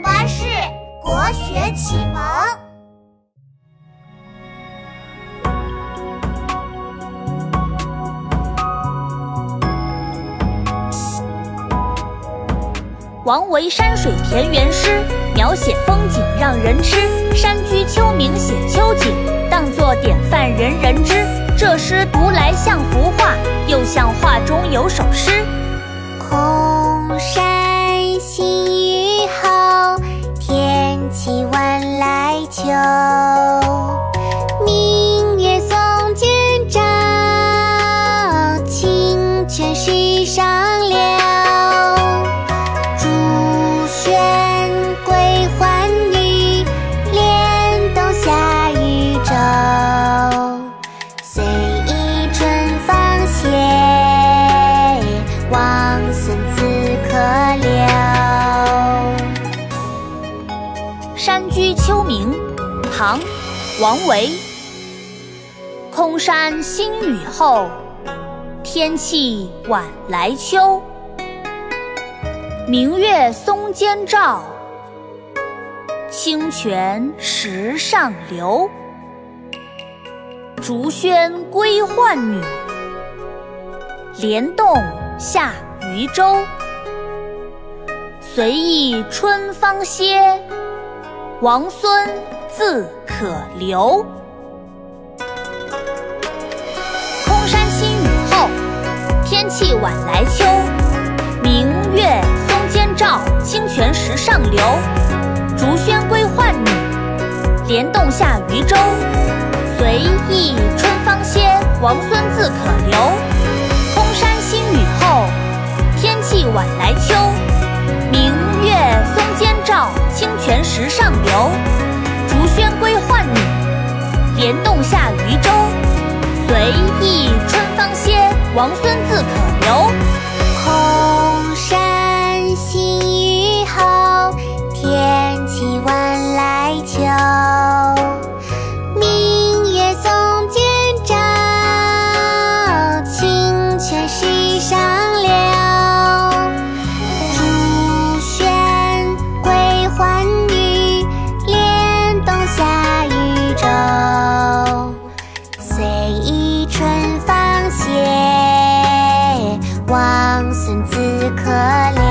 巴士国学启蒙。王维山水田园诗，描写风景让人痴。山居秋暝写秋景，当作典范人人知。这诗读来像幅画，又像画中有首诗。明月松间照，清泉石上流。竹喧归唐·王维。空山新雨后，天气晚来秋。明月松间照，清泉石上流。竹喧归浣女，莲动下渔舟。随意春芳歇，王孙自可留。空山新雨后，天气晚来秋。明月松间照，清泉石上流。竹喧归浣女，莲动下渔舟。随意春芳歇，王孙自可留。空山新雨后，天气晚来秋。明月松间照，清泉石上流。王孙自可留。可怜。